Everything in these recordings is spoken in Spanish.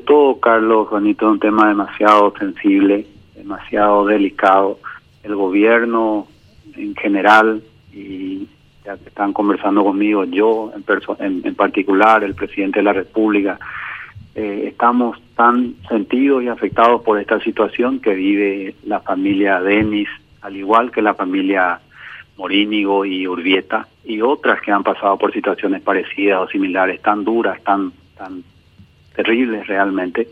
todo, Carlos, Juanito, es un tema demasiado sensible, demasiado delicado. El gobierno en general y ya que están conversando conmigo, yo en, en, particular, el presidente de la República, eh, estamos tan sentidos y afectados por esta situación que vive la familia Denis, al igual que la familia Morínigo y Urbieta, y otras que han pasado por situaciones parecidas o similares, tan duras, tan, tan terribles realmente,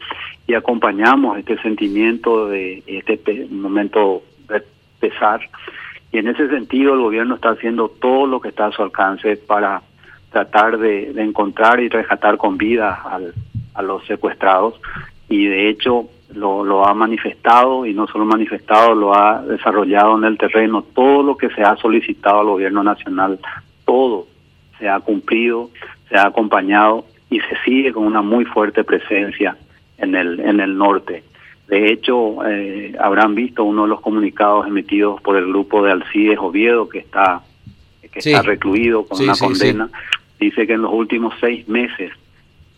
y acompañamos este sentimiento de este momento de pesar y en ese sentido el gobierno está haciendo todo lo que está a su alcance para tratar de, encontrar y rescatar con vida a los secuestrados y de hecho lo, lo ha manifestado y no solo manifestado, lo ha desarrollado en el terreno. Todo lo que se ha solicitado al gobierno nacional, todo se ha cumplido, se ha acompañado y se sigue con una muy fuerte presencia en el, en el norte. De hecho, eh, habrán visto uno de los comunicados emitidos por el grupo de Alcides Oviedo, que está, que está recluido con una condena. Dice que en los últimos seis meses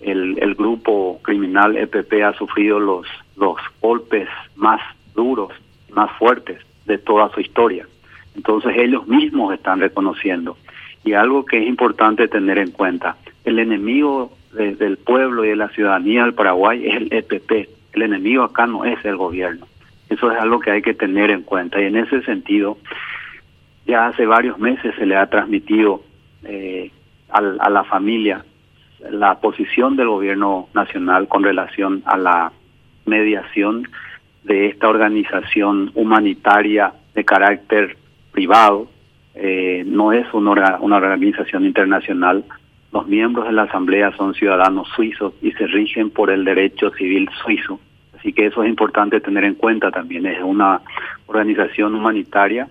el, el grupo criminal EPP ha sufrido los, los golpes más duros, más fuertes de toda su historia. Entonces ellos mismos están reconociendo. Y algo que es importante tener en cuenta, el enemigo del pueblo y de la ciudadanía del Paraguay es el EPP, el enemigo acá no es el gobierno. Eso es algo que hay que tener en cuenta. Y en ese sentido, ya hace varios meses se le ha transmitido eh, a, la familia la posición del gobierno nacional con relación a la mediación de esta organización humanitaria de carácter privado. Eh, no es una, una organización internacional. Los miembros de la Asamblea son ciudadanos suizos y se rigen por el derecho civil suizo. Así que eso es importante tener en cuenta también. Es una organización humanitaria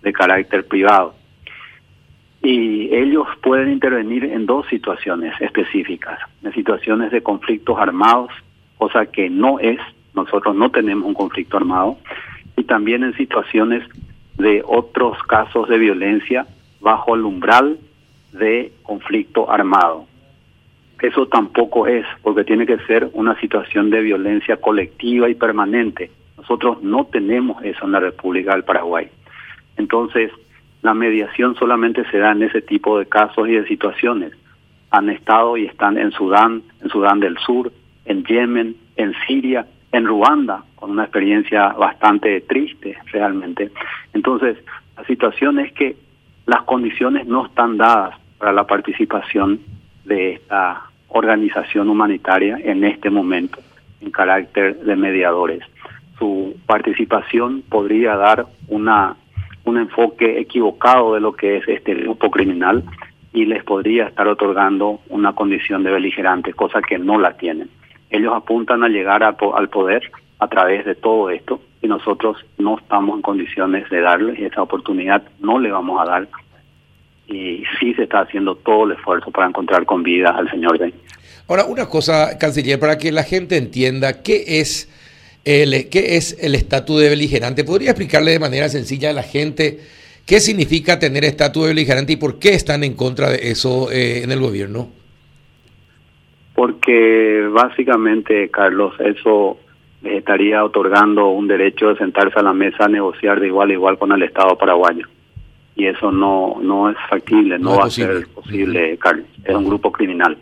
de carácter privado. Y ellos pueden intervenir en dos situaciones específicas, en situaciones de conflictos armados, cosa que no es, nosotros no tenemos un conflicto armado, y también en situaciones de otros casos de violencia bajo el umbral de conflicto armado. Eso tampoco es, porque tiene que ser una situación de violencia colectiva y permanente. Nosotros no tenemos eso en la República del Paraguay. Entonces, la mediación solamente se da en ese tipo de casos y de situaciones. Han estado y están en Sudán, en Sudán del Sur, en Yemen, en Siria, en Ruanda, con una experiencia bastante triste realmente. Entonces, la situación es que las condiciones no están dadas para la participación de esta organización humanitaria en este momento en carácter de mediadores. Su participación podría dar una un enfoque equivocado de lo que es este grupo criminal y les podría estar otorgando una condición de beligerante, cosa que no la tienen. Ellos apuntan a llegar al poder a través de todo esto y nosotros no estamos en condiciones de darles esa oportunidad, no le vamos a dar y sí se está haciendo todo el esfuerzo para encontrar con vida al señor Denis. Ahora, una cosa, canciller, para que la gente entienda qué es el qué es el estatus de beligerante. ¿Podría explicarle de manera sencilla a la gente qué significa tener estatus de beligerante y por qué están en contra de eso eh, en el gobierno? Porque básicamente, Carlos, eso estaría otorgando un derecho de sentarse a la mesa a negociar de igual a igual con el Estado paraguayo y eso no no es factible, no, va a ser posible, Carlos. Es un grupo criminal.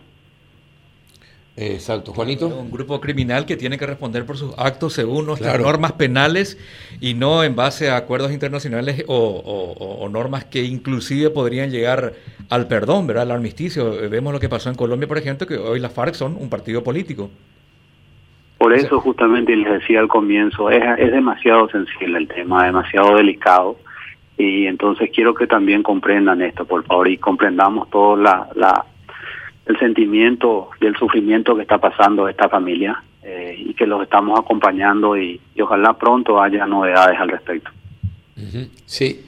Exacto, Juanito. Un grupo criminal que tiene que responder por sus actos según nuestras normas penales y no en base a acuerdos internacionales o, normas que inclusive podrían llegar al perdón, ¿verdad? Al armisticio. Vemos lo que pasó en Colombia, por ejemplo, que hoy las FARC son un partido político. Por eso justamente les decía al comienzo, es, es demasiado sensible el tema, demasiado delicado y entonces quiero que también comprendan esto, por favor, y comprendamos todo la, la, el sentimiento y el sufrimiento que está pasando esta familia eh, y que los estamos acompañando y, ojalá pronto haya novedades al respecto. Sí.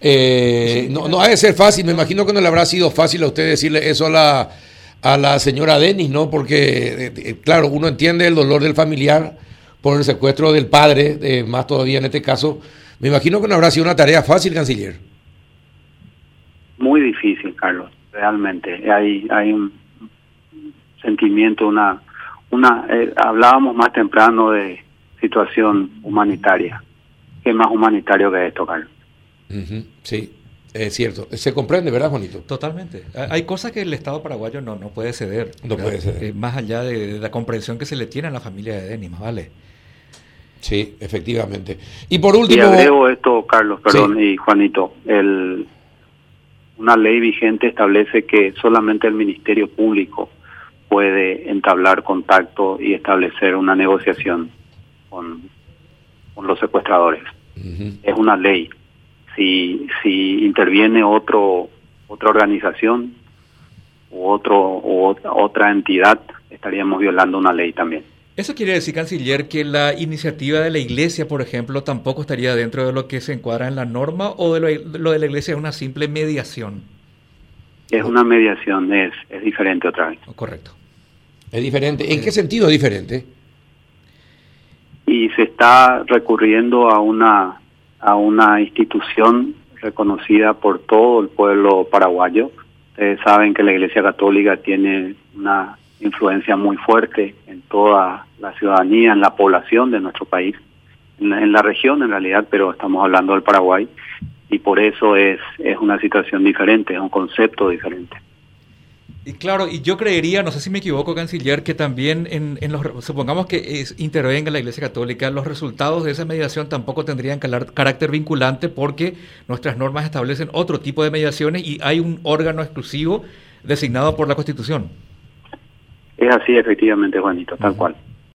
Eh, no, no ha de ser fácil, me imagino que no le habrá sido fácil a usted decirle eso a la, a la señora Denis, ¿no? Porque, eh, claro, uno entiende el dolor del familiar por el secuestro del padre, más todavía en este caso, me imagino que no habrá sido una tarea fácil, canciller. Muy difícil, Carlos, realmente. Hay, hay un sentimiento, una, una eh, hablábamos más temprano de situación humanitaria. ¿Qué más humanitario que esto, Carlos? Sí, es cierto. Se comprende, ¿verdad, Juanito? Totalmente. Hay cosas que el Estado paraguayo no, no puede ceder. No puede ceder. Eh, más allá de, la comprensión que se le tiene a la familia de Denis, vale. Sí, efectivamente. Y por último... Y agrego esto, Carlos, perdón, y Juanito. El, una ley vigente establece que solamente el Ministerio Público puede entablar contacto y establecer una negociación con, con los secuestradores. Es una ley. Si, si interviene otro otra organización u otro u otra entidad, estaríamos violando una ley también. ¿Eso quiere decir, canciller, que la iniciativa de la iglesia, por ejemplo, tampoco estaría dentro de lo que se encuadra en la norma o de lo, lo de la iglesia es una simple mediación? Es una mediación, es, es diferente otra vez. Correcto. Es diferente. ¿En qué sentido diferente? Y se está recurriendo a una, a una institución reconocida por todo el pueblo paraguayo. Ustedes saben que la Iglesia Católica tiene una influencia muy fuerte en toda la ciudadanía, en la población de nuestro país, en la, región en realidad, pero estamos hablando del Paraguay y por eso es, es una situación diferente, es un concepto diferente. Y claro, y yo creería, no sé si me equivoco, canciller, que también en, en los, supongamos que es, intervenga la Iglesia Católica, los resultados de esa mediación tampoco tendrían carácter vinculante porque nuestras normas establecen otro tipo de mediaciones y hay un órgano exclusivo designado por la Constitución. Es así, efectivamente, Juanito, tal cual.